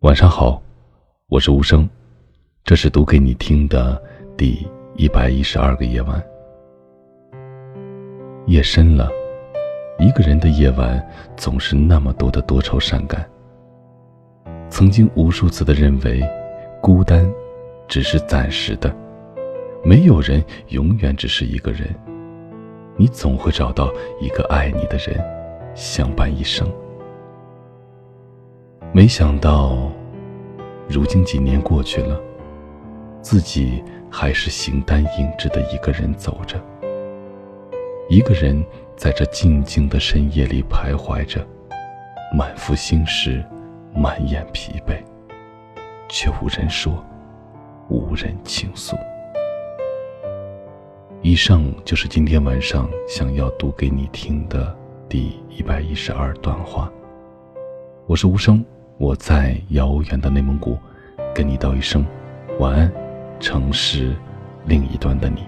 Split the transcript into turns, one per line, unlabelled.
晚上好，我是无声，这是读给你听的第一百一十二个夜晚。夜深了，一个人的夜晚总是那么多的多愁善感。曾经无数次的认为，孤单只是暂时的，没有人永远只是一个人，你总会找到一个爱你的人，相伴一生。没想到，如今几年过去了，自己还是形单影只的一个人走着。一个人在这静静的深夜里徘徊着，满腹心事，满眼疲惫，却无人说，无人倾诉。以上就是今天晚上想要读给你听的第一百一十二段话。我是无声。我在遥远的内蒙古，跟你道一声晚安，城市另一端的你。